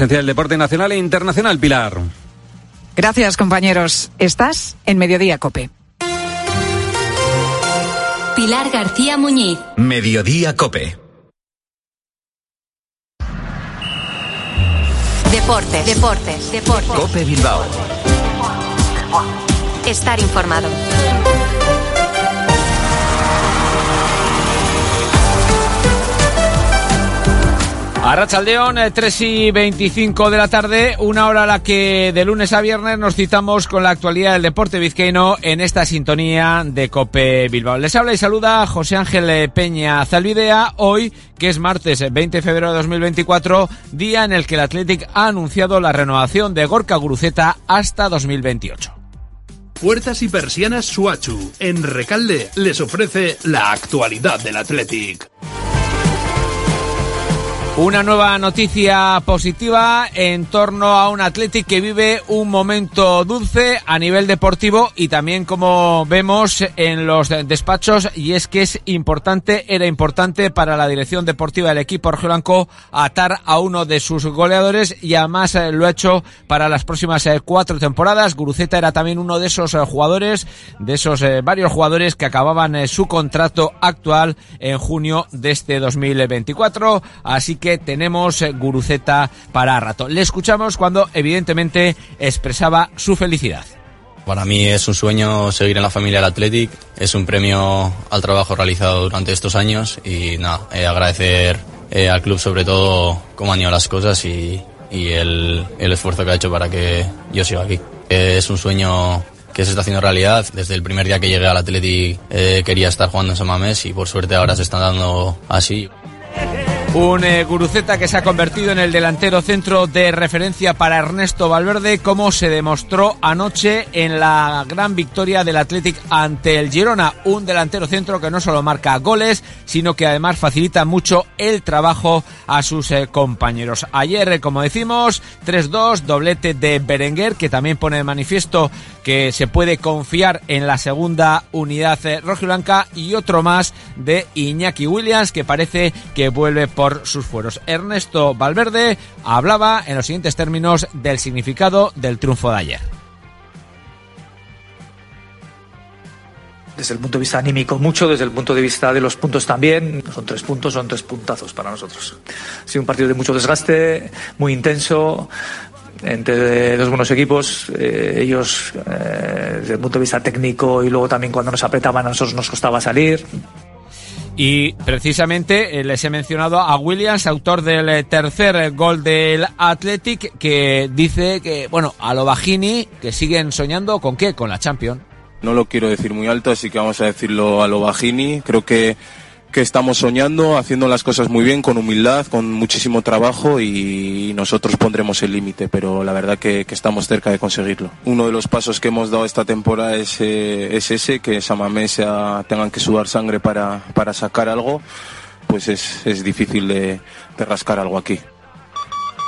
Esencia del deporte nacional e internacional, Pilar. Gracias, compañeros. Estás en Mediodía Cope. Pilar García Muñiz. Mediodía Cope. Deportes, deportes, deportes. Cope Bilbao. Estar informado. Arrachaldeón, 3 eh, y 25 de la tarde, una hora a la que de lunes a viernes nos citamos con la actualidad del deporte vizcaíno en esta sintonía de Cope Bilbao. Les habla y saluda José Ángel Peña Zalvidea, hoy que es martes 20 de febrero de 2024, día en el que el Athletic ha anunciado la renovación de Gorka Guruceta hasta 2028. Puertas y persianas Suachu, en Recalde, les ofrece la actualidad del Athletic. Una nueva noticia positiva en torno a un Athletic que vive un momento dulce a nivel deportivo y también como vemos en los despachos y es que es importante, era importante para la dirección deportiva del equipo Blanco atar a uno de sus goleadores y además eh, lo ha hecho para las próximas eh, cuatro temporadas. Guruceta era también uno de esos eh, jugadores, de esos varios jugadores que acababan su contrato actual en junio de este 2024. Así que tenemos eh, Guruceta para rato. Le escuchamos cuando evidentemente expresaba su felicidad. Para mí es un sueño seguir en la familia del Athletic, es un premio al trabajo realizado durante estos años y nada, eh, agradecer eh, al club sobre todo cómo han ido las cosas y, el, esfuerzo que ha hecho para que yo siga aquí. es un sueño que se está haciendo realidad. Desde el primer día que llegué al Athletic quería estar jugando en Samamés y por suerte ahora se está dando así. Un eh, Guruceta que se ha convertido en el delantero centro de referencia para Ernesto Valverde, como se demostró anoche en la gran victoria del Athletic ante el Girona. Un delantero centro que no solo marca goles, sino que además facilita mucho el trabajo a sus eh, compañeros. Ayer, eh, como decimos, 3-2, doblete de Berenguer, que también pone de manifiesto que se puede confiar en la segunda unidad rojiblanca y otro más de Iñaki Williams, que parece que vuelve por sus fueros. Ernesto Valverde hablaba en los siguientes términos del significado del triunfo de ayer. desde el punto de vista anímico mucho, desde el punto de vista de los puntos también. Son tres puntos, son tres puntazos para nosotros. Ha sido un partido de mucho desgaste, muy intenso, entre dos buenos equipos. Eh, ellos, eh, desde el punto de vista técnico y luego también cuando nos apretaban a nosotros nos costaba salir. Y precisamente eh, les he mencionado a Williams, autor del tercer gol del Athletic, que dice que, bueno, a lo Bajini, que siguen soñando con qué? Con la Champions. No lo quiero decir muy alto, así que vamos a decirlo a lo Bajini. Creo que que estamos soñando, haciendo las cosas muy bien, con humildad, con muchísimo trabajo y nosotros pondremos el límite, pero la verdad que, estamos cerca de conseguirlo. Uno de los pasos que hemos dado esta temporada es, eh, es ese, que Samamés tengan que sudar sangre para, para sacar algo, pues es, es difícil de rascar algo aquí.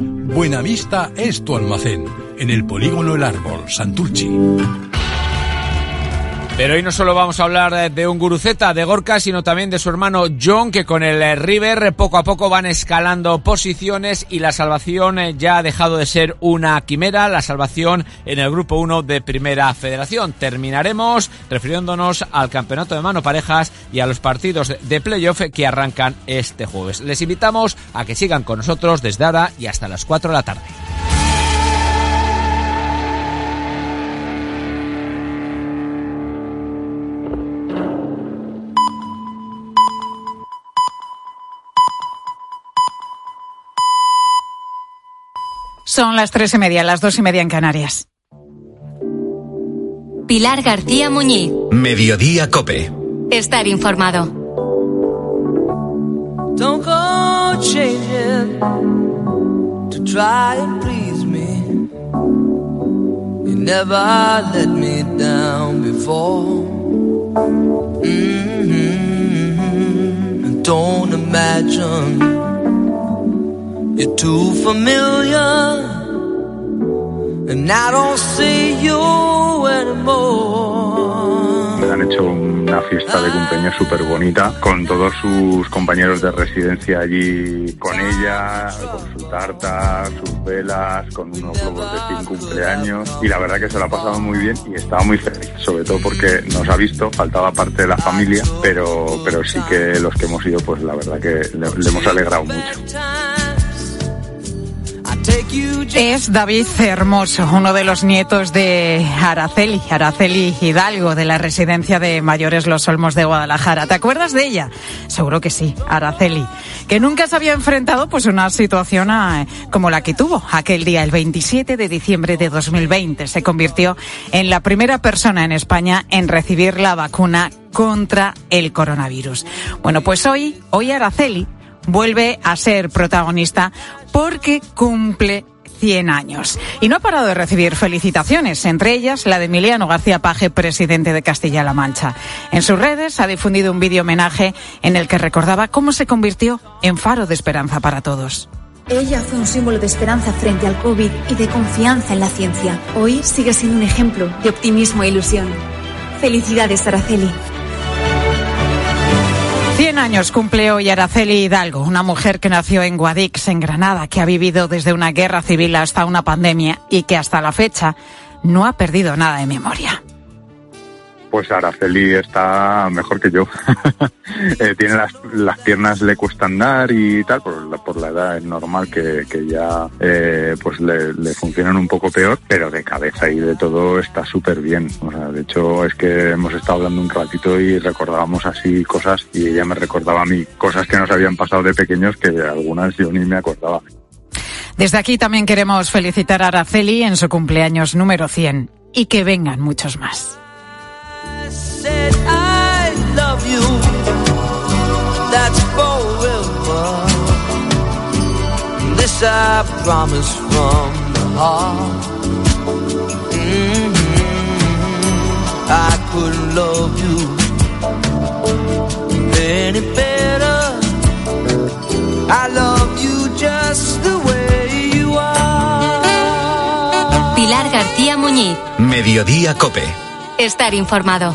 Buenavista es tu almacén. En el polígono El Árbol, Santurchi. Pero hoy no solo vamos a hablar de un guruceta de Gorka, sino también de su hermano John, que con el River poco a poco van escalando posiciones y la salvación eh, ya ha dejado de ser una quimera, la salvación en el grupo 1 de Primera Federación. Terminaremos refiriéndonos al campeonato de mano parejas y a los partidos de playoff que arrancan este jueves. Les invitamos a que sigan con nosotros desde ahora y hasta las 4 de la tarde. Son las tres y media, las dos y media en Canarias. Pilar García Muñiz. Mediodía Cope. Estar informado. Don't go changing to try and please me. You never let me down before. Mm-hmm. Don't imagine you're too familiar, and I don't see you anymore. Me han hecho una fiesta de cumpleaños súper bonita con todos sus compañeros de residencia allí, con ella, con su tarta, sus velas, con unos globos de fin cumpleaños y la verdad que se lo ha pasado muy bien y estaba muy feliz, sobre todo porque nos ha visto, faltaba parte de la familia, pero, pero sí que los que hemos ido pues la verdad que le, le hemos alegrado mucho. Es David Hermoso, uno de los nietos de Araceli, Araceli Hidalgo, de la residencia de mayores Los Olmos de Guadalajara. ¿Te acuerdas de ella? Seguro que sí, Araceli, que nunca se había enfrentado pues una situación a, como la que tuvo aquel día, el 27 de diciembre de 2020. Se convirtió en la primera persona en España en recibir la vacuna contra el coronavirus. Bueno, pues hoy, hoy Araceli vuelve a ser protagonista porque cumple 100 años. Y no ha parado de recibir felicitaciones, entre ellas la de Emiliano García Paje, presidente de Castilla-La Mancha. En sus redes ha difundido un vídeo homenaje en el que recordaba cómo se convirtió en faro de esperanza para todos. Ella fue un símbolo de esperanza frente al COVID y de confianza en la ciencia. Hoy sigue siendo un ejemplo de optimismo e ilusión. Felicidades, Araceli. 100 años cumple hoy Araceli Hidalgo, una mujer que nació en Guadix, en Granada, que ha vivido desde una guerra civil hasta una pandemia y que hasta la fecha no ha perdido nada de memoria. Pues Araceli está mejor que yo. eh, tiene las, las, piernas, le cuesta andar y tal, por la, por la edad es normal que, que ya eh, pues le, le, funcionan un poco peor, pero de cabeza y de todo está súper bien. O sea, de hecho es que hemos estado hablando un ratito y recordábamos así cosas y ella me recordaba a mí cosas que nos habían pasado de pequeños que algunas yo ni me acordaba. Desde aquí también queremos felicitar a Araceli en su cumpleaños número 100 y que vengan muchos más. Said I love you. That's forever. This I promise from the heart. I couldn't love you any better. I love you just the way you are. Pilar García Muñiz. Mediodía Cope. Estar informado.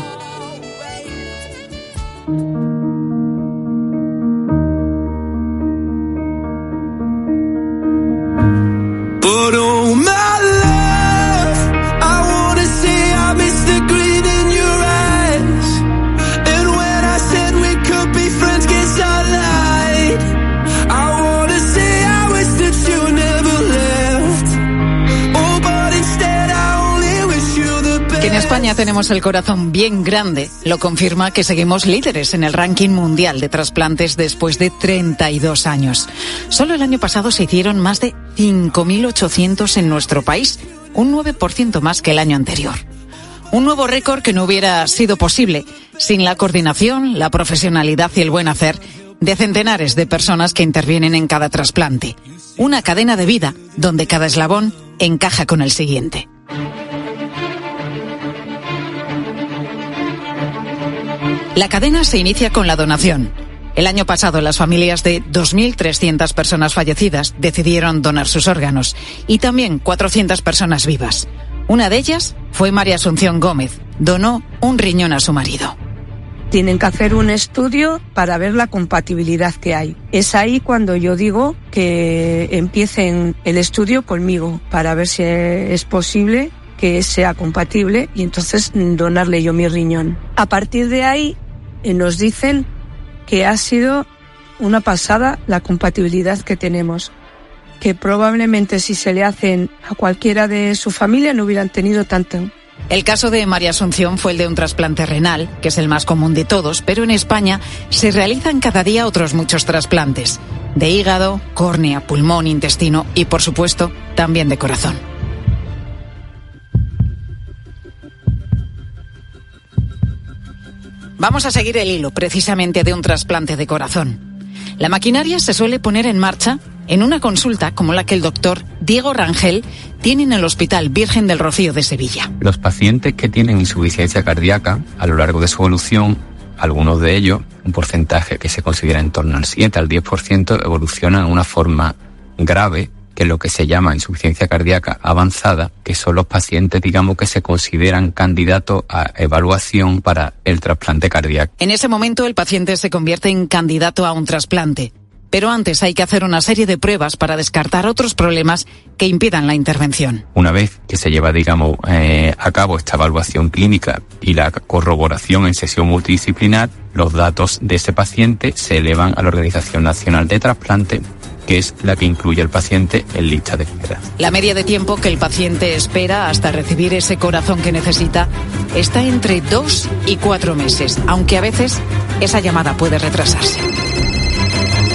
Tenemos el corazón bien grande, lo confirma que seguimos líderes en el ranking mundial de trasplantes después de 32 años. Solo el año pasado se hicieron más de 5.800 en nuestro país, un 9% más que el año anterior. Un nuevo récord que no hubiera sido posible sin la coordinación, la profesionalidad y el buen hacer de centenares de personas que intervienen en cada trasplante. Una cadena de vida donde cada eslabón encaja con el siguiente. La cadena se inicia con la donación. El año pasado las familias de 2.300 personas fallecidas decidieron donar sus órganos y también 400 personas vivas. Una de ellas fue María Asunción Gómez. Donó un riñón a su marido. Tienen que hacer un estudio para ver la compatibilidad que hay. Es ahí cuando yo digo que empiecen el estudio conmigo para ver si es posible que sea compatible y entonces donarle yo mi riñón. A partir de ahí eh, nos dicen que ha sido una pasada la compatibilidad que tenemos, que probablemente si se le hacen a cualquiera de su familia no hubieran tenido tanto. El caso de María Asunción fue el de un trasplante renal, que es el más común de todos, pero en España se realizan cada día otros muchos trasplantes. de hígado, córnea, pulmón, intestino y, por supuesto, también de corazón. Vamos a seguir el hilo precisamente de un trasplante de corazón. La maquinaria se suele poner en marcha en una consulta como la que el doctor Diego Rangel tiene en el Hospital Virgen del Rocío de Sevilla. Los pacientes que tienen insuficiencia cardíaca a lo largo de su evolución, algunos de ellos, un porcentaje que se considera en torno al 7 al 10%, evolucionan en una forma grave que es lo que se llama insuficiencia cardíaca avanzada, que son los pacientes, digamos, que se consideran candidatos a evaluación para el trasplante cardíaco. En ese momento el paciente se convierte en candidato a un trasplante. Pero antes hay que hacer una serie de pruebas para descartar otros problemas que impidan la intervención. Una vez que se lleva, digamos, eh, a cabo esta evaluación clínica y la corroboración en sesión multidisciplinar, los datos de ese paciente se elevan a la Organización Nacional de Trasplante que es la que incluye al paciente en lista de espera. La media de tiempo que el paciente espera hasta recibir ese corazón que necesita está entre dos y cuatro meses, aunque a veces esa llamada puede retrasarse.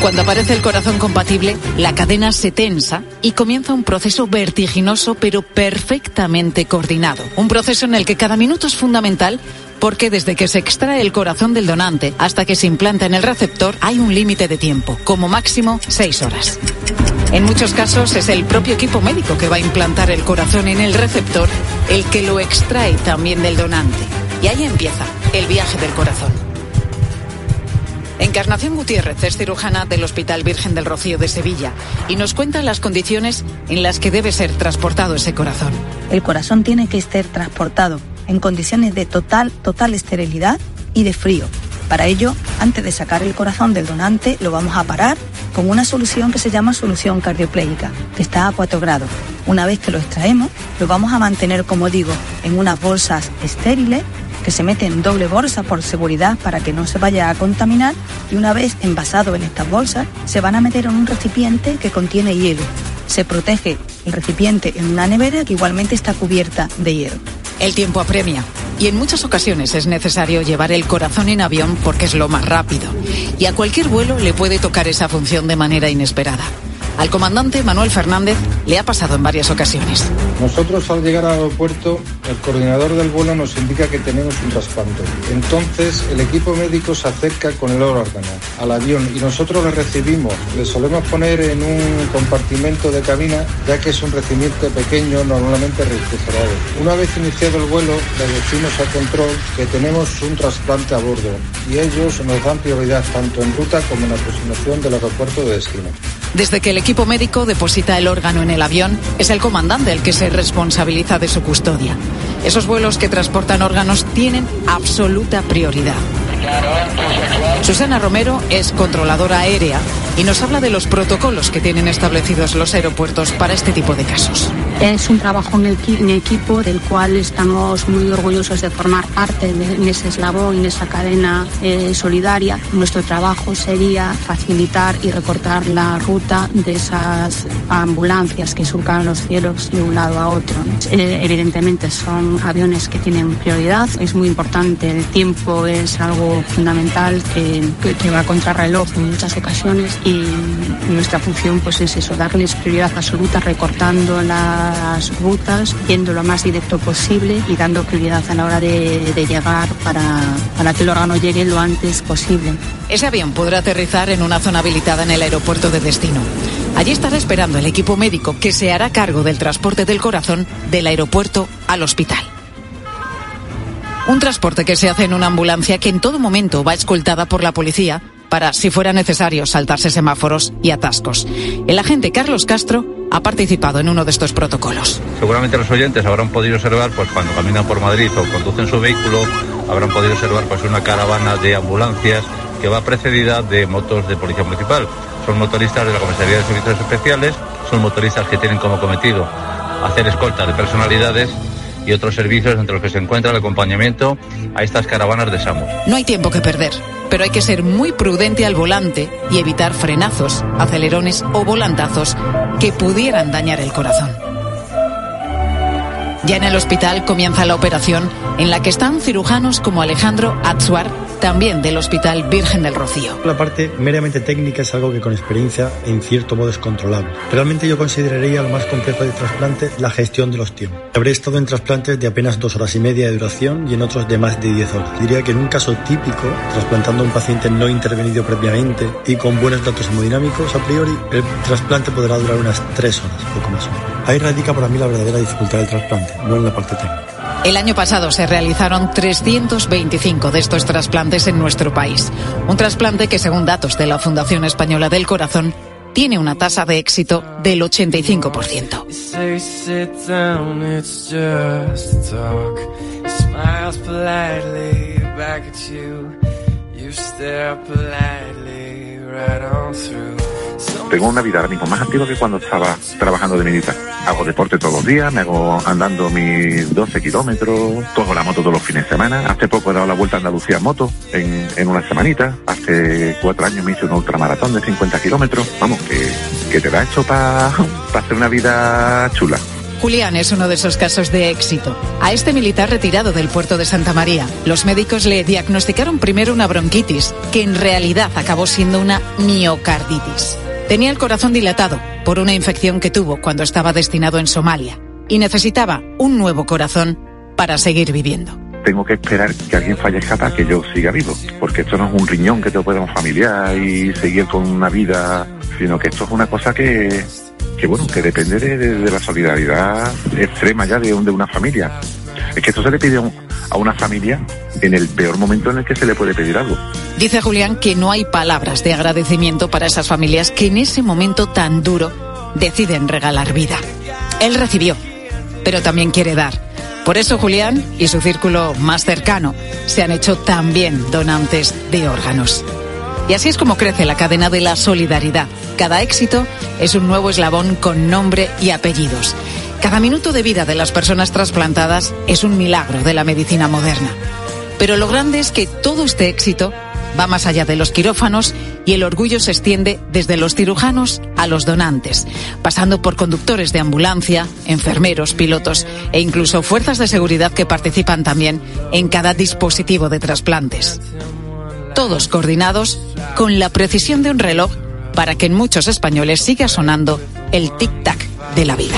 Cuando aparece el corazón compatible, la cadena se tensa y comienza un proceso vertiginoso pero perfectamente coordinado. Un proceso en el que cada minuto es fundamental porque desde que se extrae el corazón del donante hasta que se implanta en el receptor hay un límite de tiempo, como máximo seis horas. En muchos casos es el propio equipo médico que va a implantar el corazón en el receptor el que lo extrae también del donante. Y ahí empieza el viaje del corazón. Encarnación Gutiérrez es cirujana del Hospital Virgen del Rocío de Sevilla y nos cuenta las condiciones en las que debe ser transportado ese corazón. El corazón tiene que ser transportado en condiciones de total, total esterilidad y de frío. Para ello, antes de sacar el corazón del donante, lo vamos a parar con una solución que se llama solución cardioplégica, que está a 4 grados. Una vez que lo extraemos, lo vamos a mantener, como digo, en unas bolsas estériles que se meten en doble bolsa por seguridad para que no se vaya a contaminar y una vez envasado en estas bolsas se van a meter en un recipiente que contiene hielo. Se protege el recipiente en una nevera que igualmente está cubierta de hielo. El tiempo apremia y en muchas ocasiones es necesario llevar el corazón en avión porque es lo más rápido y a cualquier vuelo le puede tocar esa función de manera inesperada. Al comandante Manuel Fernández le ha pasado en varias ocasiones. Nosotros al llegar al aeropuerto, el coordinador del vuelo nos indica que tenemos un trasplante. Entonces el equipo médico se acerca con el órgano al avión y nosotros le recibimos. Le solemos poner en un compartimento de cabina ya que es un recipiente pequeño normalmente refrigerado. Una vez iniciado el vuelo le decimos al control que tenemos un trasplante a bordo y ellos nos dan prioridad tanto en ruta como en aproximación del aeropuerto de destino. Desde que el equipo médico deposita el órgano en el avión, es el comandante el que se responsabiliza de su custodia. Esos vuelos que transportan órganos tienen absoluta prioridad. Susana Romero es controladora aérea y nos habla de los protocolos que tienen establecidos los aeropuertos para este tipo de casos. Es un trabajo en, equi- en equipo del cual estamos muy orgullosos de formar parte en ese eslabón, en esa cadena eh, solidaria. Nuestro trabajo sería facilitar y recortar la ruta de esas ambulancias que surcan los cielos de un lado a otro. Eh, evidentemente son aviones que tienen prioridad. Es muy importante, el tiempo es algo fundamental que, que- que va contra reloj en muchas ocasiones y nuestra función pues es eso, darles prioridad absoluta recortando las rutas, yendo lo más directo posible y dando prioridad a la hora de, de llegar para, para que el órgano llegue lo antes posible. Ese avión podrá aterrizar en una zona habilitada en el aeropuerto de destino. Allí estará esperando el equipo médico que se hará cargo del transporte del corazón del aeropuerto al hospital. Un transporte que se hace en una ambulancia que en todo momento va escoltada por la policía para, si fuera necesario, saltarse semáforos y atascos. El agente Carlos Castro ha participado en uno de estos protocolos. Seguramente los oyentes habrán podido observar, pues cuando caminan por Madrid o conducen su vehículo, habrán podido observar pues una caravana de ambulancias que va precedida de motos de policía municipal. Son motoristas de la Comisaría de Servicios Especiales, son motoristas que tienen como cometido hacer escolta de personalidades y otros servicios entre los que se encuentra el acompañamiento a estas caravanas de SAMUS. No hay tiempo que perder, pero hay que ser muy prudente al volante y evitar frenazos, acelerones o volantazos que pudieran dañar el corazón. Ya en el hospital comienza la operación en la que están cirujanos como Alejandro Atsuar, también del Hospital Virgen del Rocío. La parte meramente técnica es algo que con experiencia en cierto modo es controlable. Realmente yo consideraría lo más complejo del trasplante la gestión de los tiempos. Habré estado en trasplantes de apenas dos horas y media de duración y en otros de más de 10 horas. Diría que en un caso típico, trasplantando a un paciente no intervenido previamente y con buenos datos hemodinámicos a priori, el trasplante podrá durar unas 3 horas, poco más. Ahí radica para mí la verdadera dificultad del trasplante, no en la parte técnica. El año pasado se realizaron 325 de estos trasplantes en nuestro país. Un trasplante que, según datos de la Fundación Española del Corazón, tiene una tasa de éxito del 85%. Tengo una vida ahora mismo más activa que cuando estaba trabajando de militar. Hago deporte todos los días, me hago andando mis 12 kilómetros, cojo la moto todos los fines de semana. Hace poco he dado la vuelta a Andalucía en moto, en, en una semanita. Hace cuatro años me hice un ultramaratón de 50 kilómetros. Vamos, que, que te da hecho para hacer una vida chula. Julián es uno de esos casos de éxito. A este militar retirado del puerto de Santa María, los médicos le diagnosticaron primero una bronquitis, que en realidad acabó siendo una miocarditis. Tenía el corazón dilatado por una infección que tuvo cuando estaba destinado en Somalia y necesitaba un nuevo corazón para seguir viviendo. Tengo que esperar que alguien fallezca para que yo siga vivo, porque esto no es un riñón que te pueda familiar y seguir con una vida, sino que esto es una cosa que, que bueno, que depende de, de- la solidaridad extrema ya de, de una familia. Es que esto se le pide a una familia en el peor momento en el que se le puede pedir algo. Dice Julián que no hay palabras de agradecimiento para esas familias que en ese momento tan duro deciden regalar vida. Él recibió, pero también quiere dar. Por eso Julián y su círculo más cercano se han hecho también donantes de órganos. Y así es como crece la cadena de la solidaridad. Cada éxito es un nuevo eslabón con nombre y apellidos. Cada minuto de vida de las personas trasplantadas es un milagro de la medicina moderna. Pero lo grande es que todo este éxito va más allá de los quirófanos y el orgullo se extiende desde los cirujanos a los donantes, pasando por conductores de ambulancia, enfermeros, pilotos e incluso fuerzas de seguridad que participan también en cada dispositivo de trasplantes. Todos coordinados con la precisión de un reloj para que en muchos españoles siga sonando el tic-tac de la vida.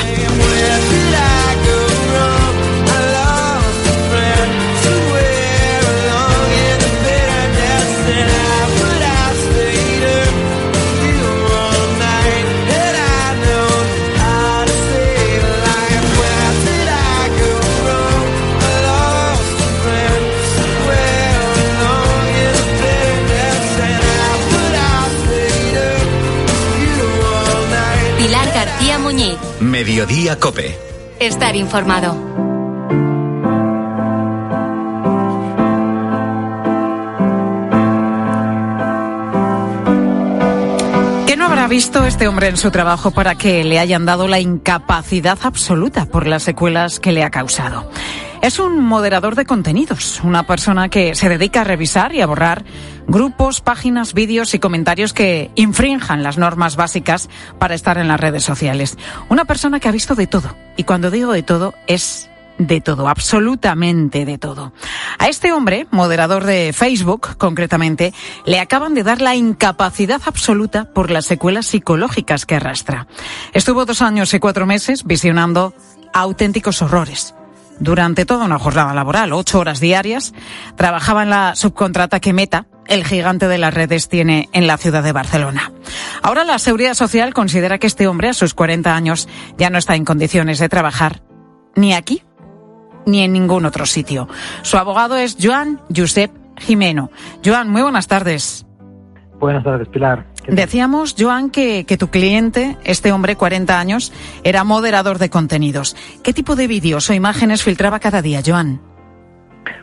Mediodía Cope. Estar informado. ¿Qué no habrá visto este hombre en su trabajo para que le hayan dado la incapacidad absoluta por las secuelas que le ha causado? Es un moderador de contenidos, una persona que se dedica a revisar y a borrar grupos, páginas, vídeos y comentarios que infrinjan las normas básicas para estar en las redes sociales. Una persona que ha visto de todo. Y cuando digo de todo, es de todo, absolutamente de todo. A este hombre, moderador de Facebook, concretamente, le acaban de dar la incapacidad absoluta por las secuelas psicológicas que arrastra. Estuvo dos años y cuatro meses visionando auténticos horrores. Durante toda una jornada laboral, ocho horas diarias, trabajaba en la subcontrata que Meta, el gigante de las redes, tiene en la ciudad de Barcelona. Ahora la Seguridad Social considera que este hombre, a sus 40 años, ya no está en condiciones de trabajar ni aquí ni en ningún otro sitio. Su abogado es Joan Josep Jimeno. Joan, muy buenas tardes. Buenas tardes, Pilar. Decíamos, Joan, que, que tu cliente, este hombre, 40 años, era moderador de contenidos. ¿Qué tipo de vídeos o imágenes filtraba cada día, Joan?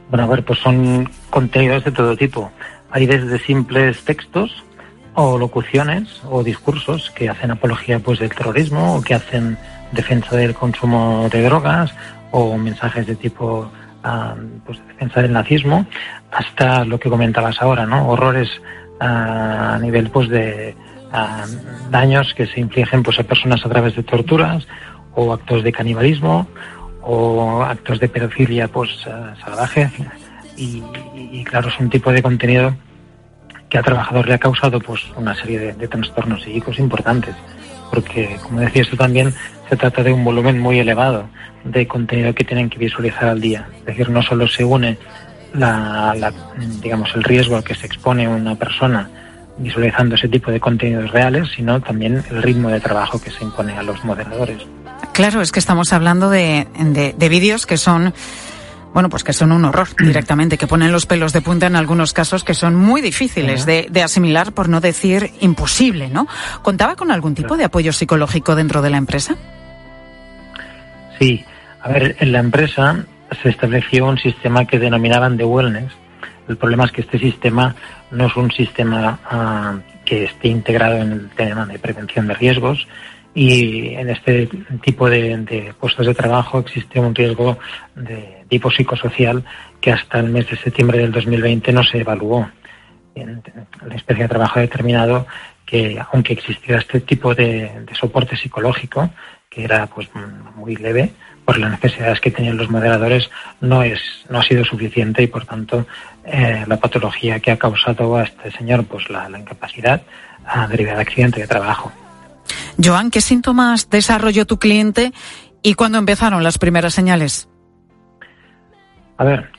Bueno, a ver, pues son contenidos de todo tipo. Hay desde simples textos o locuciones o discursos que hacen apología pues del terrorismo o que hacen defensa del consumo de drogas o mensajes de tipo ah, pues de defensa del nazismo hasta lo que comentabas ahora, ¿no? Horrores a nivel pues de daños que se infligen pues a personas a través de torturas o actos de canibalismo o actos de pedofilia pues ah, salvaje y, claro, es un tipo de contenido que a trabajador le ha causado pues una serie de, de trastornos psíquicos importantes, porque como decías tú también, se trata de un volumen muy elevado de contenido que tienen que visualizar al día. Es decir, no solo se une la, la, digamos el riesgo al que se expone una persona visualizando ese tipo de contenidos reales, sino también el ritmo de trabajo que se impone a los moderadores. Claro, es que estamos hablando de, de, de vídeos que son bueno, pues que son un horror directamente, que ponen los pelos de punta en algunos casos que son muy difíciles de, de, asimilar, por no decir imposible, ¿no? ¿Contaba con algún tipo de apoyo psicológico dentro de la empresa? Sí, a ver, en la empresa se estableció un sistema que denominaban de wellness. El problema es que este sistema no es un sistema uh, que esté integrado en el tema de prevención de riesgos, y en este tipo de, puestos de trabajo existe un riesgo de tipo psicosocial que hasta el mes de septiembre del 2020 no se evaluó. En la especie de trabajo ha determinado que aunque existiera este tipo de, de, soporte psicológico, que era pues muy leve, por las necesidades que tenían los moderadores, no es, no ha sido suficiente y por tanto eh, la patología que ha causado a este señor pues la, la incapacidad a derivada de accidente de trabajo. Joan, ¿qué síntomas desarrolló tu cliente y cuándo empezaron las primeras señales? A ver,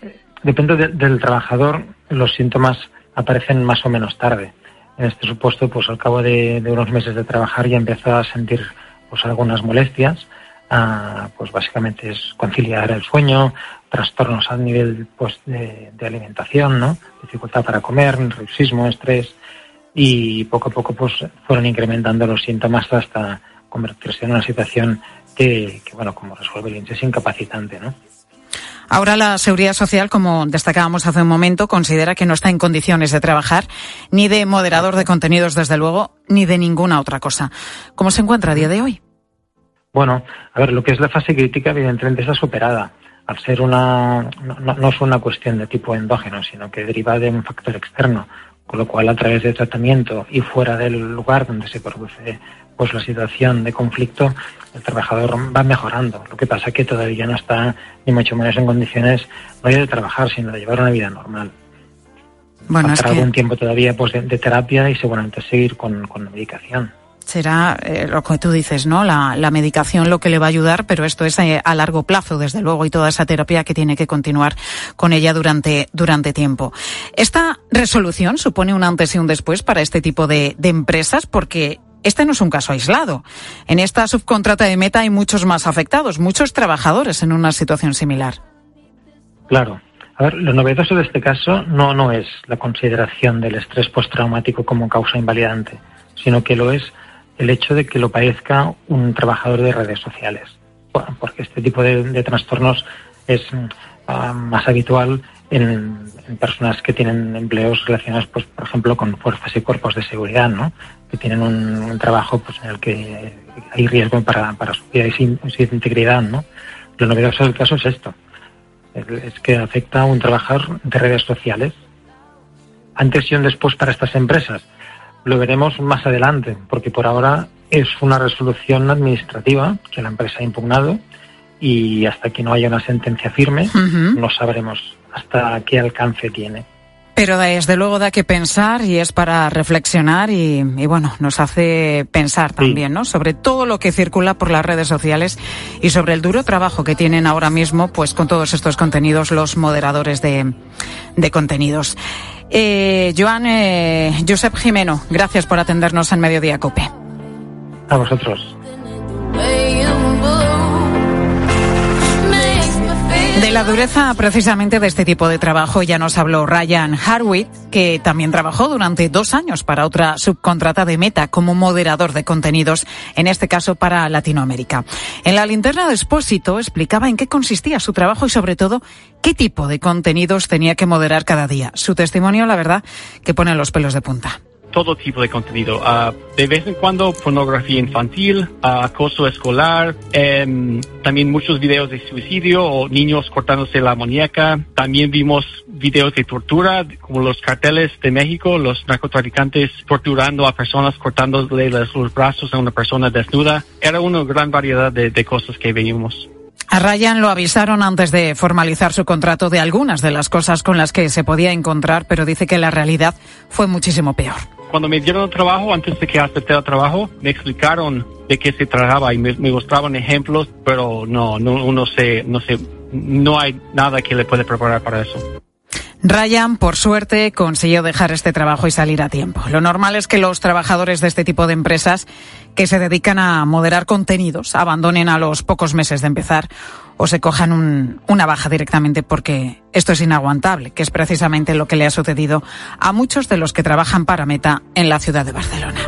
depende de, del trabajador, los síntomas aparecen más o menos tarde. En este supuesto, pues al cabo de, de unos meses de trabajar ya empezó a sentir pues algunas molestias. Uh, pues básicamente es conciliar el sueño, trastornos a nivel pues de, alimentación, ¿no? dificultad para comer, nerviosismo, estrés, y poco a poco pues fueron incrementando los síntomas hasta convertirse en una situación que, bueno, como resuelve el es incapacitante, ¿no? Ahora la Seguridad Social, como destacábamos hace un momento, considera que no está en condiciones de trabajar ni de moderador de contenidos, desde luego, ni de ninguna otra cosa. ¿Cómo se encuentra a día de hoy? Bueno, a ver, lo que es la fase crítica, evidentemente, está superada. Al ser una, no, no es una cuestión de tipo endógeno, sino que deriva de un factor externo, con lo cual a través de tratamiento y fuera del lugar donde se produce pues la situación de conflicto el trabajador va mejorando. Lo que pasa que todavía no está ni mucho menos en condiciones no de trabajar sino de llevar una vida normal. Bueno, es que... algún tiempo todavía pues de, de, terapia y seguramente seguir con, con la medicación será eh, lo que tú dices, ¿no? La, la, medicación lo que le va a ayudar, pero esto es eh, a largo plazo, desde luego, y toda esa terapia que tiene que continuar con ella durante, durante tiempo. Esta resolución supone un antes y un después para este tipo de, empresas porque este no es un caso aislado. En esta subcontrata de Meta hay muchos más afectados, muchos trabajadores en una situación similar. Claro. A ver, lo novedoso de este caso no, no es la consideración del estrés postraumático como causa invalidante, sino que lo es el hecho de que lo padezca un trabajador de redes sociales, bueno, porque este tipo de, de trastornos es uh, más habitual en, personas que tienen empleos relacionados, pues, por ejemplo, con fuerzas y cuerpos de seguridad, ¿no? que tienen un, trabajo pues, en el que hay riesgo para, para su vida y su, su integridad. ¿no? Lo novedoso del caso es esto, es que afecta a un trabajador de redes sociales. Antes y un después para estas empresas lo veremos más adelante, porque por ahora es una resolución administrativa que la empresa ha impugnado y hasta que no haya una sentencia firme uh -huh. no sabremos hasta qué alcance tiene. Pero desde luego da que pensar y es para reflexionar y, y bueno, nos hace pensar también, sí. ¿no? Sobre todo lo que circula por las redes sociales y sobre el duro trabajo que tienen ahora mismo, pues con todos estos contenidos los moderadores de, de contenidos. Eh, Joan eh, Josep Jimeno, gracias por atendernos en Mediodía Cope. A vosotros. De la dureza precisamente de este tipo de trabajo ya nos habló Ryan Harwick, que también trabajó durante dos años para otra subcontrata de Meta como moderador de contenidos, en este caso para Latinoamérica. En la linterna de Expósito explicaba en qué consistía su trabajo y sobre todo qué tipo de contenidos tenía que moderar cada día. Su testimonio, la verdad, que pone los pelos de punta todo tipo de contenido. Uh, de vez en cuando pornografía infantil, uh, acoso escolar, um, también muchos videos de suicidio o niños cortándose la muñeca. También vimos videos de tortura, como los carteles de México, los narcotraficantes torturando a personas, cortándole los, brazos a una persona desnuda. Era una gran variedad de, de cosas que veíamos. A Ryan lo avisaron antes de formalizar su contrato de algunas de las cosas con las que se podía encontrar, pero dice que la realidad fue muchísimo peor. Cuando me dieron el trabajo, antes de que acepté el trabajo, me explicaron de qué se trataba y me, me mostraban ejemplos, pero no, no, no sé, no sé, no hay nada que le puede preparar para eso. Ryan, por suerte, consiguió dejar este trabajo y salir a tiempo. Lo normal es que los trabajadores de este tipo de empresas que se dedican a moderar contenidos abandonen a los pocos meses de empezar o se cojan un- una baja directamente porque esto es inaguantable, que es precisamente lo que le ha sucedido a muchos de los que trabajan para Meta en la ciudad de Barcelona.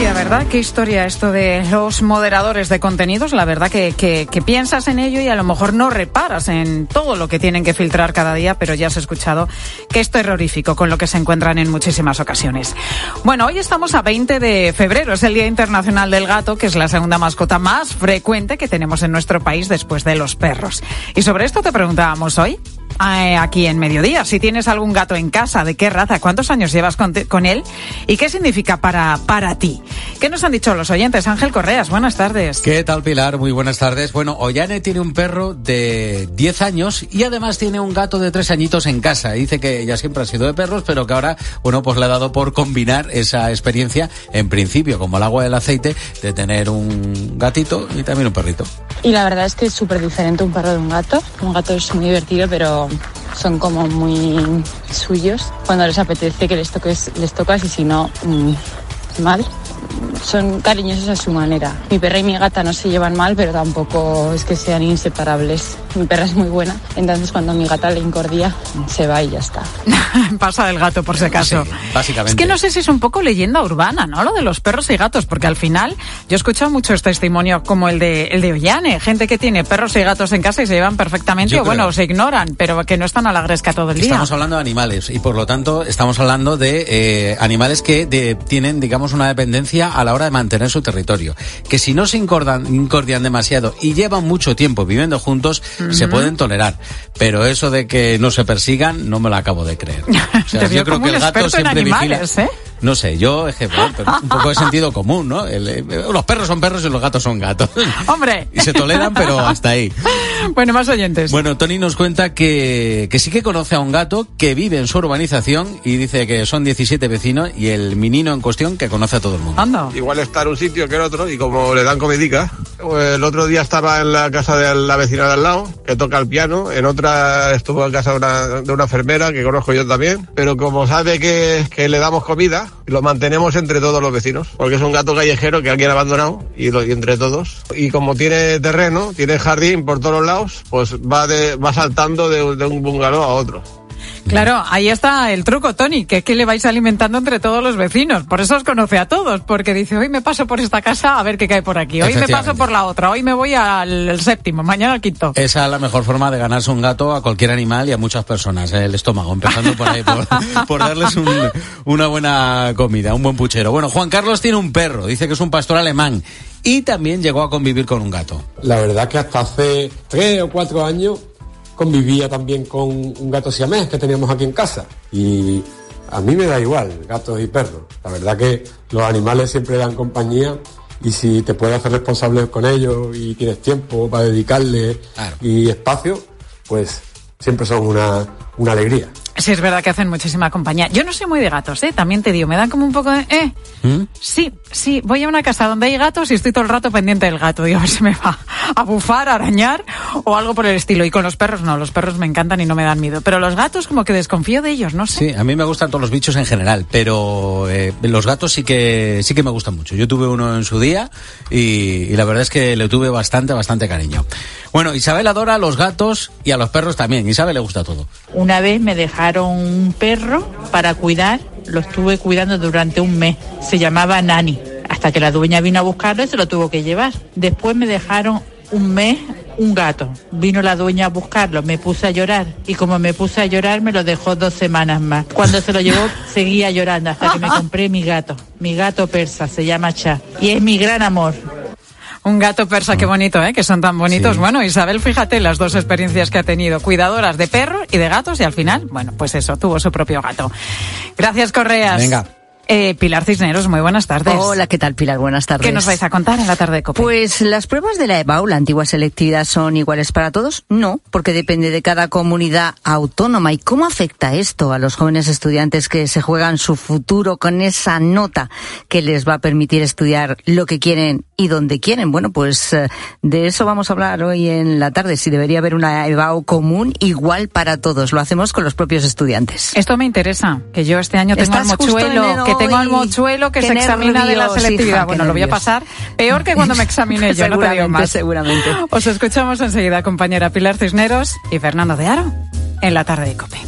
Historia, ¿verdad? Qué historia esto de los moderadores de contenidos. La verdad que, que- que piensas en ello y a lo mejor no reparas en todo lo que tienen que filtrar cada día, pero ya has escuchado que es terrorífico con lo que se encuentran en muchísimas ocasiones. Bueno, hoy estamos a 20 de febrero, es el Día Internacional del Gato, que es la segunda mascota más frecuente que tenemos en nuestro país después de los perros. Y sobre esto te preguntábamos hoy. Eh, Aquí en mediodía, si tienes algún gato en casa, ¿de qué raza? ¿Cuántos años llevas con, te- con él? ¿Y qué significa para, para ti? ¿Qué nos han dicho los oyentes? Ángel Correas, buenas tardes. ¿Qué tal, Pilar? Muy buenas tardes. Bueno, Ollane tiene un perro de 10 años y además tiene un gato de 3 añitos en casa. Dice que ya siempre ha sido de perros, pero que ahora, bueno, pues le ha dado por combinar esa experiencia, en principio, como el agua del aceite, de tener un gatito y también un perrito. Y la verdad es que es súper diferente un perro de un gato. Un gato es muy divertido, pero son como muy suyos. Cuando les apetece que les toques, les tocas y si no, mm, mal. Son cariñosos a su manera. Mi perra y mi gata no se llevan mal, pero tampoco es que sean inseparables. Mi perra es muy buena, entonces cuando mi gata le incordia, se va y ya está. Pasa del gato, por si acaso. Básicamente. Es que no sé si es un poco leyenda urbana, ¿no? Lo de los perros y gatos, porque al final yo he escuchado muchos testimonios como el de el de Ollane, gente que tiene perros y gatos en casa y se llevan perfectamente, Yo o bueno, creo. se ignoran, pero que no están a la gresca todo el día. Estamos hablando de animales y por lo tanto estamos hablando de eh, animales que de- tienen, digamos, una dependencia a la hora de mantener su territorio. Que si no se incordan, incordian demasiado y llevan mucho tiempo viviendo juntos, se pueden tolerar. Pero eso de que no se persigan, no me lo acabo de creer. O sea, yo creo que el gato siempre vigila. animales, ¿eh? No sé, yo, es que, bueno, pero un poco de sentido común, ¿no? El, eh, los perros son perros y los gatos son gatos. Hombre. Y se toleran, pero hasta ahí. Bueno, más oyentes. Bueno, Tony nos cuenta que, que sí que conoce a un gato que vive en su urbanización y dice que son 17 vecinos y el menino en cuestión que conoce a todo el mundo. Anda. Igual está en un sitio que en otro y como le dan comidica, pues el otro día estaba en la casa de la vecina de al lado, que toca el piano, en otra estuvo en casa de una, de una enfermera que conozco yo también, pero como sabe que, que le damos comida, lo mantenemos entre todos los vecinos, porque es un gato callejero que alguien ha abandonado y, lo, entre todos. Y como tiene terreno, tiene jardín por todos lados, pues va, de, va saltando de, de un bungalow a otro. Claro, ahí está el truco, Tony, que es que le vais alimentando entre todos los vecinos. Por eso os conoce a todos, porque dice, hoy me paso por esta casa a ver qué cae por aquí, hoy me paso por la otra, hoy me voy al, al séptimo, mañana al quinto. Esa es la mejor forma de ganarse un gato a cualquier animal y a muchas personas, eh, el estómago, empezando por ahí, por, por darles un- una buena comida, un buen puchero. Bueno, Juan Carlos tiene un perro, dice que es un pastor alemán y también llegó a convivir con un gato. La verdad que hasta hace tres o cuatro años convivía también con un gato siamés que teníamos aquí en casa. Y a mí me da igual, gatos y perros. La verdad que los animales siempre dan compañía y si te puedes hacer responsable con ellos y tienes tiempo para dedicarle y espacio, pues siempre son una, una alegría. Sí, es verdad que hacen muchísima compañía. Yo no soy muy de gatos, ¿eh? También te digo, me dan como un poco de... Eh, sí, sí, voy a una casa donde hay gatos y estoy todo el rato pendiente del gato. Digo, a ver si me va a bufar, a arañar o algo por el estilo. Y con los perros no, los perros me encantan y no me dan miedo. Pero los gatos como que desconfío de ellos, no sé. Sí, a mí me gustan todos los bichos en general, pero eh, los gatos sí que sí que me gustan mucho. Yo tuve uno en su día y, y la verdad es que le tuve bastante, bastante cariño. Bueno, Isabel adora a los gatos y a los perros también. Isabel le gusta todo. Una vez me dejaron un perro para cuidar, lo estuve cuidando durante un mes. Se llamaba Nani, hasta que la dueña vino a buscarlo y se lo tuvo que llevar. Después me dejaron un mes un gato. Vino la dueña a buscarlo, me puse a llorar y como me puse a llorar me lo dejó dos semanas más. Cuando se lo llevó seguía llorando hasta que me compré mi gato. Mi gato persa, se llama Cha y es mi gran amor. Un gato persa, qué bonito, ¿eh? Que son tan bonitos. Bueno, Isabel, fíjate las dos experiencias que ha tenido. Cuidadoras de perros y de gatos y al final, bueno, pues eso, tuvo su propio gato. Gracias, Correas. Venga. Eh, Pilar Cisneros, muy buenas tardes. Hola, ¿qué tal, Pilar? Buenas tardes. ¿Qué nos vais a contar en la tarde de COPE? Pues las pruebas de la EBAU, la antigua selectividad, son iguales para todos. No, porque depende de cada comunidad autónoma. ¿Y cómo afecta esto a los jóvenes estudiantes que se juegan su futuro con esa nota que les va a permitir estudiar lo que quieren y donde quieren? Bueno, pues eh, de eso vamos a hablar hoy en la tarde. Si debería haber una EBAU común igual para todos. Lo hacemos con los propios estudiantes. Esto me interesa, que yo este año tengo mochuelo, el que tengo al mochuelo que se examina de la selectividad. hija, bueno, lo voy a pasar peor que cuando me examiné yo, no te digo más. seguramente. Os escuchamos enseguida, compañera Pilar Cisneros y Fernando de Aro, en la tarde de COPE.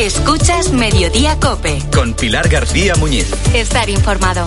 Escuchas Mediodía Cope. Con Pilar García Muñiz. Estar informado.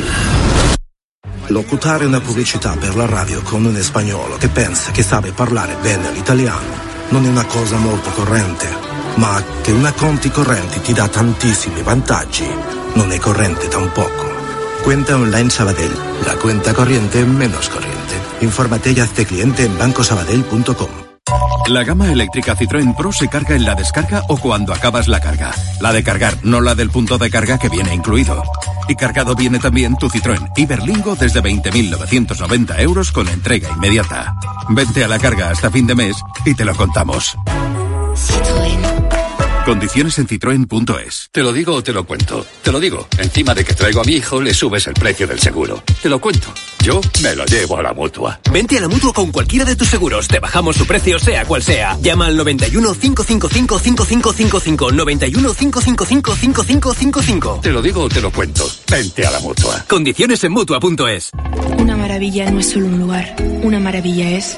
Locutare una pubblicità per la radio con un spagnolo che pensa che sabe parlare bene l'italiano non è una cosa molto corrente, ma che una conti correnti ti dà tantissimi vantaggi non è corrente tampoco. Cuenta online Sabadell, la cuenta corriente menos corriente. Infórmate y hazte cliente en bancosabadell.com. La gama eléctrica Citroën Pro se carga en la descarga o cuando acabas la carga. La de cargar, no la del punto de carga que viene incluido. Y cargado viene también tu Citroën Iberlingo desde 20.990 euros con entrega inmediata. Vente a la carga hasta fin de mes y te lo contamos. Condiciones en citroen.es. Te lo digo o te lo cuento. Te lo digo. Encima de que traigo a mi hijo, le subes el precio del seguro. Te lo cuento. Yo me lo llevo a la mutua. Vente a la mutua con cualquiera de tus seguros. Te bajamos su precio, sea cual sea. Llama al 91 555 5555. 91 555 5555. Te lo digo o te lo cuento. Vente a la mutua. Condiciones en mutua.es. Una maravilla no es solo un lugar. Una maravilla es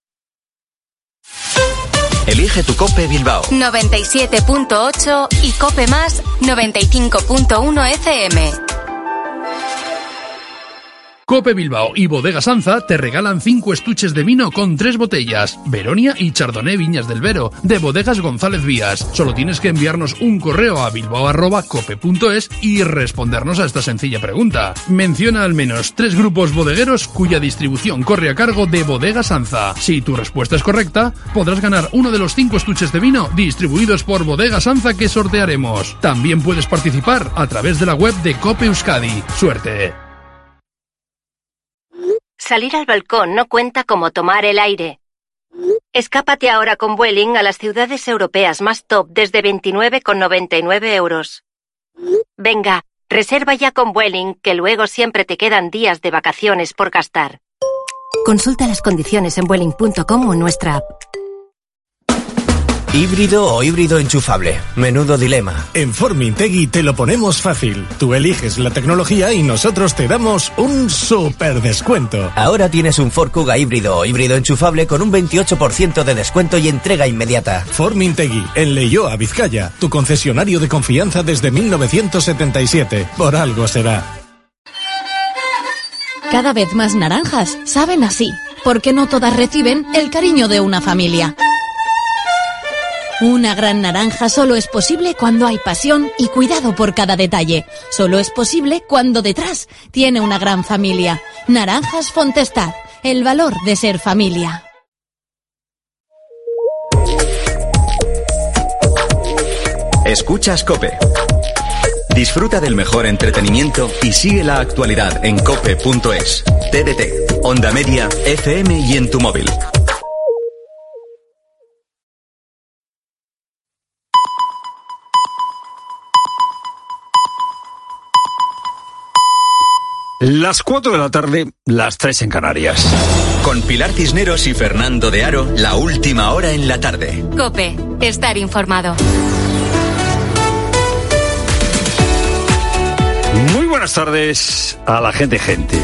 Elige tu Cope Bilbao. 97.8 y Cope Más 95.1 FM. Cope Bilbao y Bodega Sanza te regalan 5 estuches de vino con 3 botellas, Veronia y Chardonnay Viñas del Vero, de Bodegas González Vías. Solo tienes que enviarnos un correo a bilbao.cope.es y respondernos a esta sencilla pregunta. Menciona al menos 3 grupos bodegueros cuya distribución corre a cargo de Bodega Sanza. Si tu respuesta es correcta, podrás ganar uno de los 5 estuches de vino distribuidos por Bodega Sanza que sortearemos. También puedes participar a través de la web de Cope Euskadi. ¡Suerte! Salir al balcón no cuenta como tomar el aire. Escápate ahora con Vueling a las ciudades europeas más top desde 29,99 euros. Venga, reserva ya con Vueling, que luego siempre te quedan días de vacaciones por gastar. Consulta las condiciones en Vueling.com o nuestra app. ¿Híbrido o híbrido enchufable? Menudo dilema. En Formintegui te lo ponemos fácil. Tú eliges la tecnología y nosotros te damos un super descuento. Ahora tienes un Ford Kuga híbrido o híbrido enchufable con un 28% de descuento y entrega inmediata. Formintegui, en Leyoa, Vizcaya, tu concesionario de confianza desde 1977. Por algo será. Cada vez más naranjas saben así, porque no todas reciben el cariño de una familia. Una gran naranja solo es posible cuando hay pasión y cuidado por cada detalle. Solo es posible cuando detrás tiene una gran familia. Naranjas Fontestad, el valor de ser familia. Escuchas Cope. Disfruta del mejor entretenimiento y sigue la actualidad en cope.es. TDT, Onda Media, FM y en tu móvil. Las 4 de la tarde, las 3 en Canarias. Con Pilar Cisneros y Fernando de Aro, la última hora en la tarde. Cope, estar informado. Muy buenas tardes a la gente gente.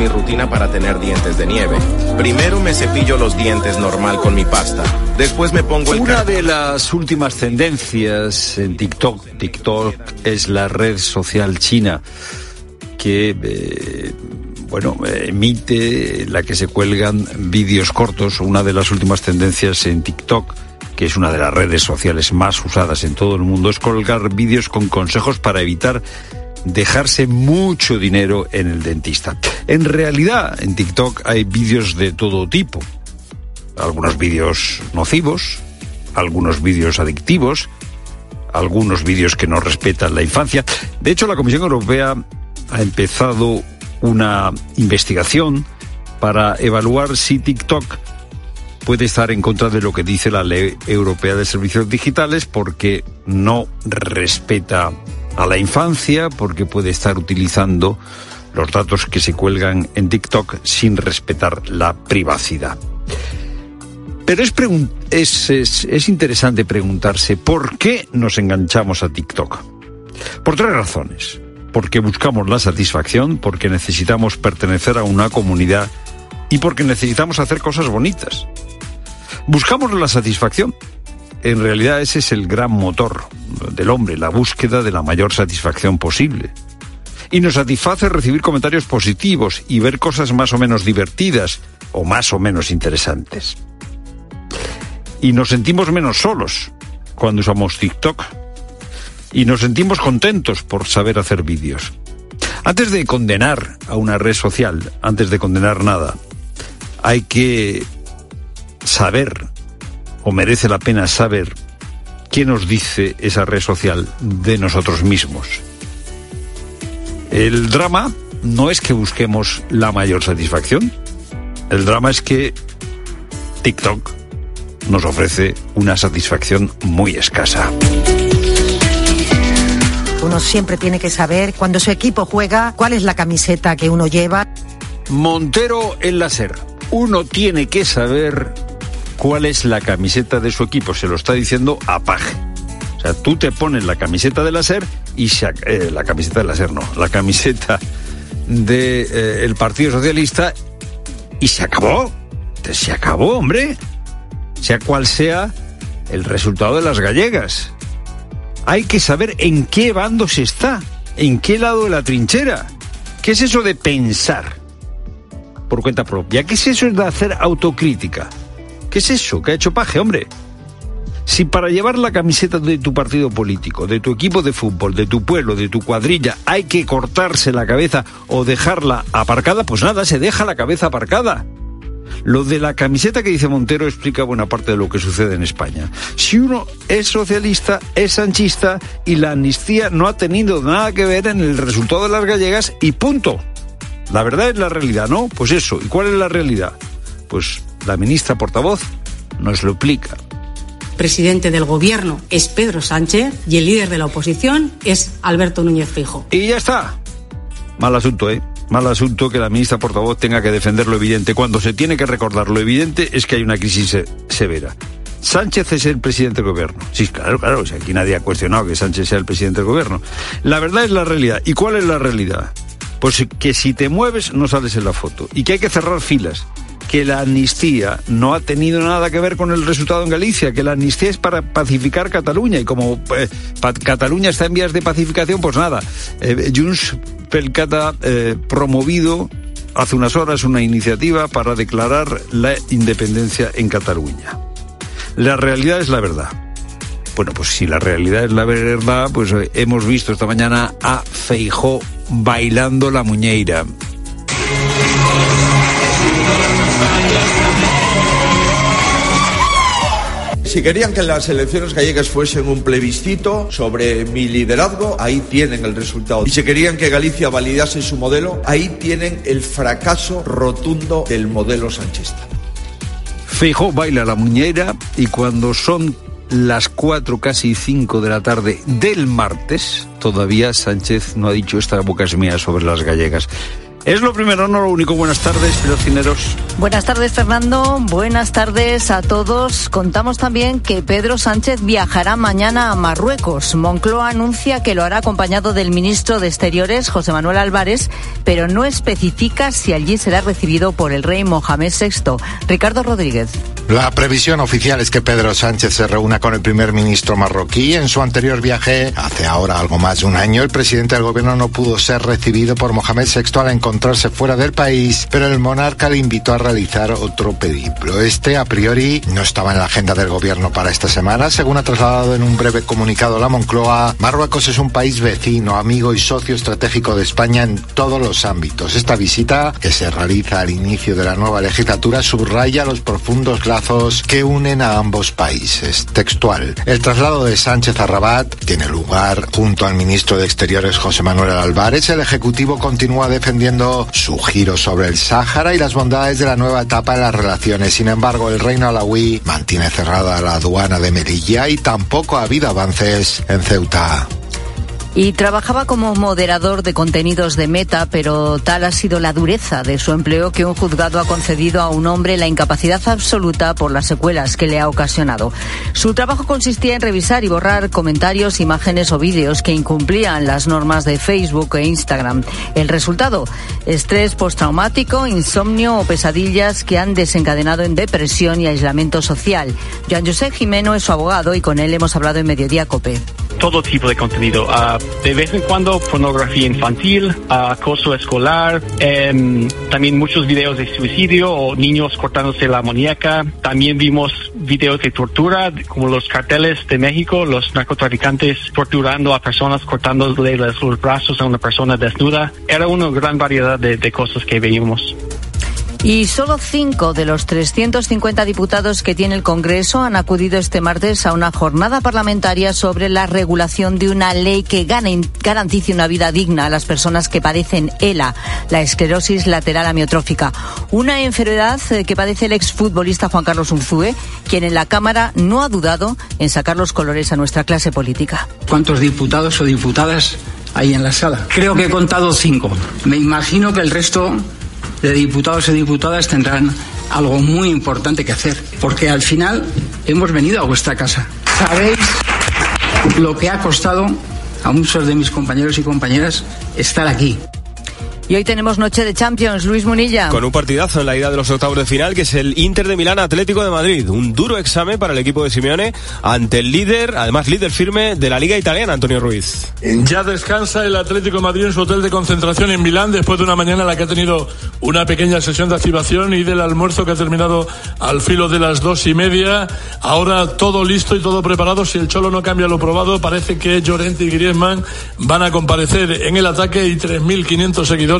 Mi rutina para tener dientes de nieve. Primero me cepillo los dientes normal con mi pasta. Después me pongo el... Una de las últimas tendencias en TikTok, TikTok es la red social china que, eh, bueno, emite, la que se cuelgan vídeos cortos. Una de las últimas tendencias en TikTok, que es una de las redes sociales más usadas en todo el mundo, es colgar vídeos con consejos para evitar dejarse mucho dinero en el dentista. En realidad, en TikTok hay vídeos de todo tipo. Algunos vídeos nocivos, algunos vídeos adictivos, algunos vídeos que no respetan la infancia. De hecho, la Comisión Europea ha empezado una investigación para evaluar si TikTok puede estar en contra de lo que dice la Ley Europea de Servicios Digitales porque no respeta a la infancia, porque puede estar utilizando los datos que se cuelgan en TikTok sin respetar la privacidad. Pero es, es, es, es interesante preguntarse por qué nos enganchamos a TikTok. Por tres razones porque buscamos la satisfacción, porque necesitamos pertenecer a una comunidad y porque necesitamos hacer cosas bonitas. Buscamos la satisfacción. En realidad ese es el gran motor del hombre, la búsqueda de la mayor satisfacción posible. Y nos satisface recibir comentarios positivos y ver cosas más o menos divertidas o más o menos interesantes. Y nos sentimos menos solos cuando usamos TikTok y nos sentimos contentos por saber hacer vídeos. Antes de condenar a una red social, antes de condenar nada, hay que saber, o merece la pena saber, qué nos dice esa red social de nosotros mismos. El drama no es que busquemos la mayor satisfacción, el drama es que TikTok nos ofrece una satisfacción muy escasa. Uno siempre tiene que saber cuando su equipo juega cuál es la camiseta que uno lleva. Montero en la SER. Uno tiene que saber cuál es la camiseta de su equipo. Se lo está diciendo a Paje. O sea, tú te pones la camiseta de la SER y se, eh, la camiseta de la SER no, la camiseta del de, eh, Partido Socialista y se acabó. Se acabó, hombre. Sea cual sea el resultado de las gallegas hay que saber en qué bando se está, en qué lado de la trinchera. ¿Qué es eso de pensar por cuenta propia? ¿Qué es eso de hacer autocrítica? ¿Qué es eso? ¿Qué ha hecho Paje, hombre? Si para llevar la camiseta de tu partido político, de tu equipo de fútbol, de tu pueblo, de tu cuadrilla, hay que cortarse la cabeza o dejarla aparcada, pues nada, se deja la cabeza aparcada. Lo de la camiseta que dice Montero explica buena parte de lo que sucede en España. Si uno es socialista, es sanchista y la amnistía no ha tenido nada que ver en el resultado de las gallegas y punto. La verdad es la realidad, ¿no? Pues eso. ¿Y cuál es la realidad? Pues la ministra portavoz nos lo explica. Presidente del gobierno es Pedro Sánchez y el líder de la oposición es Alberto Núñez Fijo. Y ya está. Mal asunto, ¿eh? Mal asunto que la ministra portavoz tenga que defender lo evidente. Cuando se tiene que recordar lo evidente es que hay una crisis severa. Sánchez es el presidente del gobierno. Sí, claro, claro. aquí nadie ha cuestionado que Sánchez sea el presidente del gobierno. La verdad es la realidad. ¿Y cuál es la realidad? Pues que si te mueves no sales en la foto. Y que hay que cerrar filas que la amnistía no ha tenido nada que ver con el resultado en Galicia, que la amnistía es para pacificar Cataluña y como eh, Cataluña está en vías de pacificación, pues nada, eh, Junts Pelcata eh, promovido hace unas horas una iniciativa para declarar la independencia en Cataluña. La realidad es la verdad. Bueno, pues si la realidad es la verdad, pues eh, hemos visto esta mañana a Feijó bailando la muñeira. Si querían que las elecciones gallegas fuesen un plebiscito sobre mi liderazgo, ahí tienen el resultado. Y si querían que Galicia validase su modelo, ahí tienen el fracaso rotundo del modelo sanchista. Feijó baila la muñeira y cuando son las cuatro, casi cinco de la tarde del martes, todavía Sánchez no ha dicho esta boca es mía sobre las gallegas. Es lo primero, no lo único. Buenas tardes, pilocineros. Buenas tardes, Fernando. Buenas tardes a todos. Contamos también que Pedro Sánchez viajará mañana a Marruecos. Moncloa anuncia que lo hará acompañado del ministro de Exteriores, José Manuel Álvarez, pero no especifica si allí será recibido por el rey Mohamed VI. Ricardo Rodríguez. La previsión oficial es que Pedro Sánchez se reúna con el primer ministro marroquí. En su anterior viaje, hace ahora algo más de un año, el presidente del gobierno no pudo ser recibido por Mohamed VI al encontrarse fuera del país, pero el monarca le invitó a realizar otro periplo. Este, a priori, no estaba en la agenda del gobierno para esta semana. Según ha trasladado en un breve comunicado la Moncloa, Marruecos es un país vecino, amigo y socio estratégico de España en todos los ámbitos. Esta visita, que se realiza al inicio de la nueva legislatura, subraya los profundos que unen a ambos países. Textual. El traslado de Sánchez a Rabat tiene lugar junto al ministro de Exteriores José Manuel Álvarez. El Ejecutivo continúa defendiendo su giro sobre el Sáhara y las bondades de la nueva etapa en las relaciones. Sin embargo, el reino alawí mantiene cerrada la aduana de Melilla y tampoco ha habido avances en Ceuta. Y trabajaba como moderador de contenidos de Meta, pero tal ha sido la dureza de su empleo que un juzgado ha concedido a un hombre la incapacidad absoluta por las secuelas que le ha ocasionado. Su trabajo consistía en revisar y borrar comentarios, imágenes o vídeos que incumplían las normas de Facebook e Instagram. El resultado, estrés postraumático, insomnio o pesadillas que han desencadenado en depresión y aislamiento social. Joan José Jimeno es su abogado y con él hemos hablado en Mediodía Cope. Todo tipo de contenido. Uh de vez en cuando pornografía infantil, acoso escolar, em, también muchos videos de suicidio o niños cortándose la muñeca. También vimos videos de tortura, como los carteles de México, los narcotraficantes torturando a personas, cortándole los brazos a una persona desnuda. Era una gran variedad de, de cosas que veíamos. Y solo cinco de los 350 diputados que tiene el Congreso han acudido este martes a una jornada parlamentaria sobre la regulación de una ley que garantice una vida digna a las personas que padecen ELA, la esclerosis lateral amiotrófica, una enfermedad eh, que padece el exfutbolista Juan Carlos Unzúe, quien en la Cámara no ha dudado en sacar los colores a nuestra clase política. ¿Cuántos diputados o diputadas hay en la sala? Creo que he contado cinco. Me imagino que el resto de diputados y diputadas tendrán algo muy importante que hacer, porque al final hemos venido a vuestra casa. Sabéis lo que ha costado a muchos de mis compañeros y compañeras estar aquí. Y hoy tenemos noche de Champions, Luis Munilla. Con un partidazo en la ida de los octavos de final, que es el Inter de Milán Atlético de Madrid. Un duro examen para el equipo de Simeone ante el líder, además líder firme de la Liga Italiana, Antonio Ruiz. Ya descansa el Atlético de Madrid en su hotel de concentración en Milán después de una mañana en la que ha tenido una pequeña sesión de activación y del almuerzo que ha terminado al filo de las dos y media. Ahora todo listo y todo preparado. Si el Cholo no cambia lo probado, parece que Llorente y Griezmann van a comparecer en el ataque y 3.500 seguidores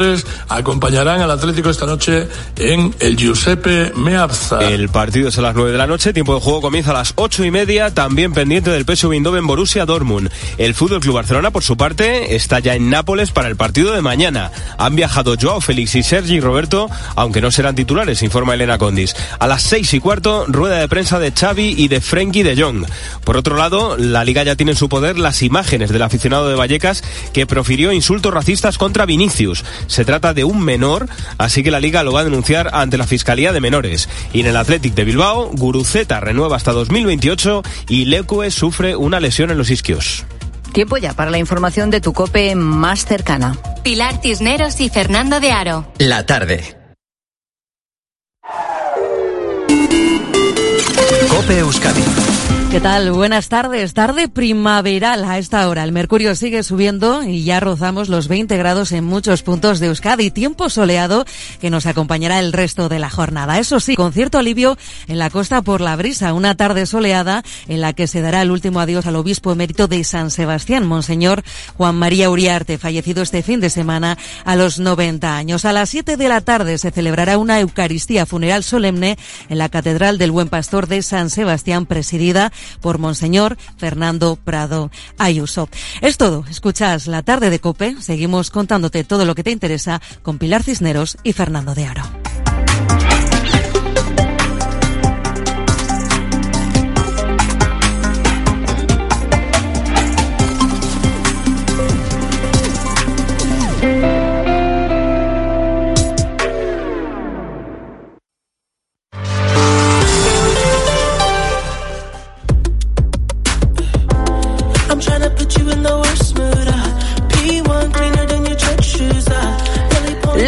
acompañarán al Atlético esta noche en el Giuseppe Meazza. El partido es a las 9 de la noche, tiempo de juego comienza a las 8 y media, también pendiente del PSV Eindhoven Borussia Dortmund. El Fútbol Club Barcelona, por su parte, está ya en Nápoles para el partido de mañana. Han viajado Joao Félix y Sergi Roberto, aunque no serán titulares, informa Elena Condis. A las 6 y cuarto, rueda de prensa de Xavi y de Frenkie de Jong. Por otro lado, la Liga ya tiene en su poder las imágenes del aficionado de Vallecas que profirió insultos racistas contra Vinicius. Se trata de un menor, así que la liga lo va a denunciar ante la Fiscalía de Menores. Y en el Athletic de Bilbao, Guruceta renueva hasta 2028 y Lecue sufre una lesión en los isquios. Tiempo ya para la información de tu cope más cercana. Pilar Cisneros y Fernando de Aro. La tarde. Cope Euskadi ¿Qué tal? Buenas tardes. Tarde primaveral a esta hora. El mercurio sigue subiendo y ya rozamos los 20 grados en muchos puntos de Euskadi. Tiempo soleado que nos acompañará el resto de la jornada. Eso sí, con cierto alivio en la costa por la brisa. Una tarde soleada en la que se dará el último adiós al obispo emérito de San Sebastián, Monseñor Juan María Uriarte, fallecido este fin de semana a los 90 años. A las 7 de la tarde se celebrará una Eucaristía funeral solemne en la Catedral del Buen Pastor de San Sebastián, presidida por Monseñor Fernando Prado Ayuso. Es todo. Escuchas la tarde de Cope. Seguimos contándote todo lo que te interesa con Pilar Cisneros y Fernando de Aro.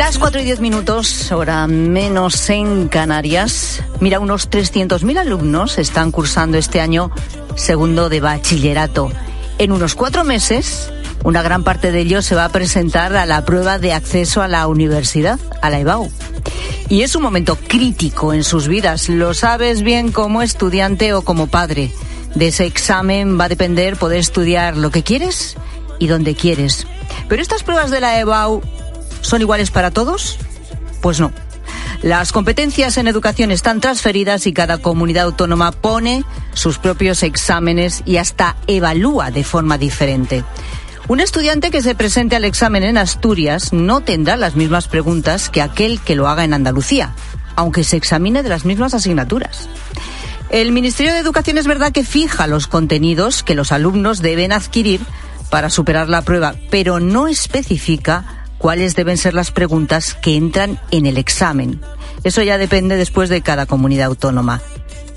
Las 4 y 10 minutos, hora menos en Canarias. Mira, unos 300.000 alumnos están cursando este año segundo de bachillerato. En unos cuatro meses, una gran parte de ellos se va a presentar a la prueba de acceso a la universidad, a la EBAU. Y es un momento crítico en sus vidas, lo sabes bien como estudiante o como padre. De ese examen va a depender poder estudiar lo que quieres y donde quieres. Pero estas pruebas de la EBAU ¿Son iguales para todos? Pues no. Las competencias en educación están transferidas y cada comunidad autónoma pone sus propios exámenes y hasta evalúa de forma diferente. Un estudiante que se presente al examen en Asturias no tendrá las mismas preguntas que aquel que lo haga en Andalucía, aunque se examine de las mismas asignaturas. El Ministerio de Educación es verdad que fija los contenidos que los alumnos deben adquirir para superar la prueba, pero no especifica cuáles deben ser las preguntas que entran en el examen. Eso ya depende después de cada comunidad autónoma.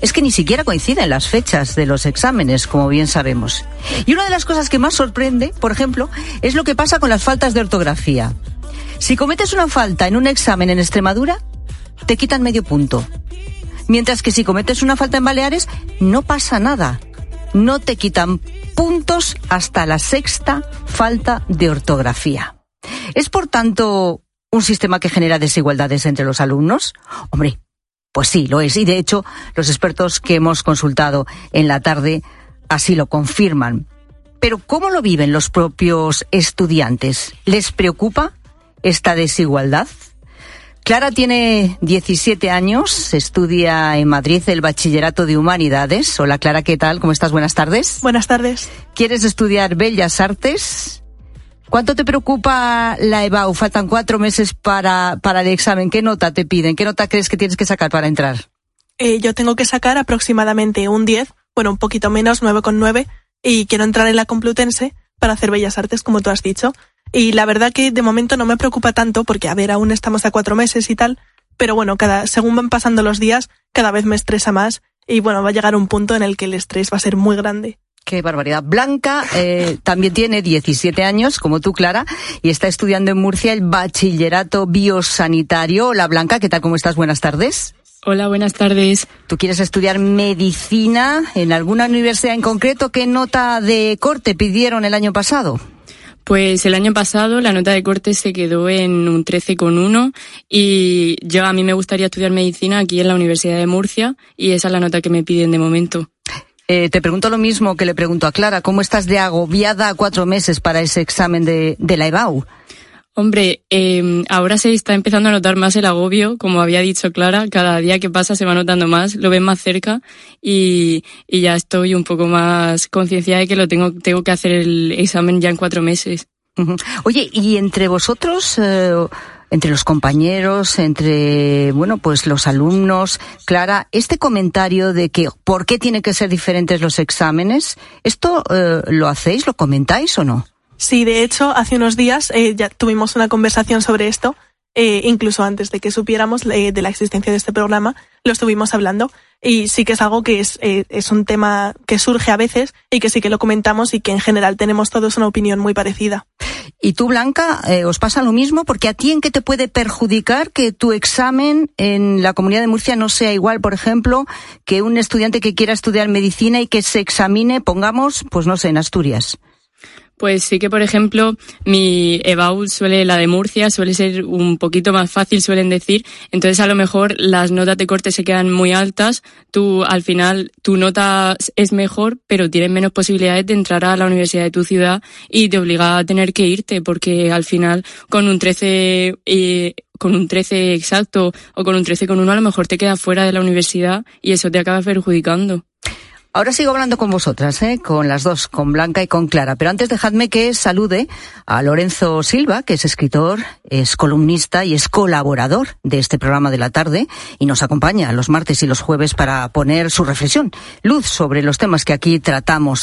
Es que ni siquiera coinciden las fechas de los exámenes, como bien sabemos. Y una de las cosas que más sorprende, por ejemplo, es lo que pasa con las faltas de ortografía. Si cometes una falta en un examen en Extremadura, te quitan medio punto. Mientras que si cometes una falta en Baleares, no pasa nada. No te quitan puntos hasta la sexta falta de ortografía. ¿Es, por tanto, un sistema que genera desigualdades entre los alumnos? Hombre, pues sí, lo es. Y de hecho, los expertos que hemos consultado en la tarde así lo confirman. Pero ¿cómo lo viven los propios estudiantes? ¿Les preocupa esta desigualdad? Clara tiene 17 años, estudia en Madrid el bachillerato de humanidades. Hola Clara, ¿qué tal? ¿Cómo estás? Buenas tardes. Buenas tardes. ¿Quieres estudiar Bellas Artes? ¿Cuánto te preocupa la EBAU? Faltan cuatro meses para, para el examen. ¿Qué nota te piden? ¿Qué nota crees que tienes que sacar para entrar? Eh, yo tengo que sacar aproximadamente un 10, bueno, un poquito menos, 9,9, y quiero entrar en la Complutense para hacer Bellas Artes, como tú has dicho. Y la verdad que de momento no me preocupa tanto, porque a ver, aún estamos a cuatro meses y tal, pero bueno, cada, según van pasando los días, cada vez me estresa más, y bueno, va a llegar un punto en el que el estrés va a ser muy grande. Qué barbaridad. Blanca eh, también tiene 17 años, como tú, Clara, y está estudiando en Murcia el bachillerato biosanitario. Hola, Blanca, ¿qué tal? ¿Cómo estás? Buenas tardes. Hola, buenas tardes. ¿Tú quieres estudiar medicina en alguna universidad en concreto? ¿Qué nota de corte pidieron el año pasado? Pues el año pasado la nota de corte se quedó en un 13,1 y yo a mí me gustaría estudiar medicina aquí en la Universidad de Murcia y esa es la nota que me piden de momento. Eh, te pregunto lo mismo que le pregunto a Clara. ¿Cómo estás de agobiada a cuatro meses para ese examen de, la EBAU? Hombre, em, ahora se está empezando a notar más el agobio, como había dicho Clara, cada día que pasa se va notando más, lo ven más cerca y, ya estoy un poco más concienciada de que lo tengo, tengo que hacer el examen ya en cuatro meses. Oye, ¿y entre vosotros, eh, entre los compañeros, entre, bueno, pues los alumnos. Clara, este comentario de que por qué tienen que ser diferentes los exámenes, ¿esto eh, lo hacéis, lo comentáis o no? Sí, de hecho, hace unos días eh, ya tuvimos una conversación sobre esto, eh, incluso antes de que supiéramos de la existencia de este programa, lo estuvimos hablando. Y sí que es algo que es, es un tema que surge a veces y que sí que lo comentamos y que en general tenemos todos una opinión muy parecida. ¿Y tú, Blanca, eh, os pasa lo mismo? Porque a ti en qué te puede perjudicar que tu examen en la Comunidad de Murcia no sea igual, por ejemplo, que un estudiante que quiera estudiar medicina y que se examine, pongamos, pues no sé, en Asturias. Pues sí que, por ejemplo, mi EBAU suele, la de Murcia, suele ser un poquito más fácil, suelen decir. Entonces, a lo mejor las notas de corte se quedan muy altas. Tú, al final, tu nota es mejor, pero tienes menos posibilidades de entrar a la universidad de tu ciudad y te obliga a tener que irte, porque al final, con un 13, eh, con un 13 exacto o con un 13 con uno, a lo mejor te quedas fuera de la universidad y eso te acaba perjudicando. Ahora sigo hablando con vosotras, ¿eh? con las dos, con Blanca y con Clara. Pero antes dejadme que salude a Lorenzo Silva, que es escritor, es columnista y es colaborador de este programa de la tarde y nos acompaña los martes y los jueves para poner su reflexión, luz sobre los temas que aquí tratamos.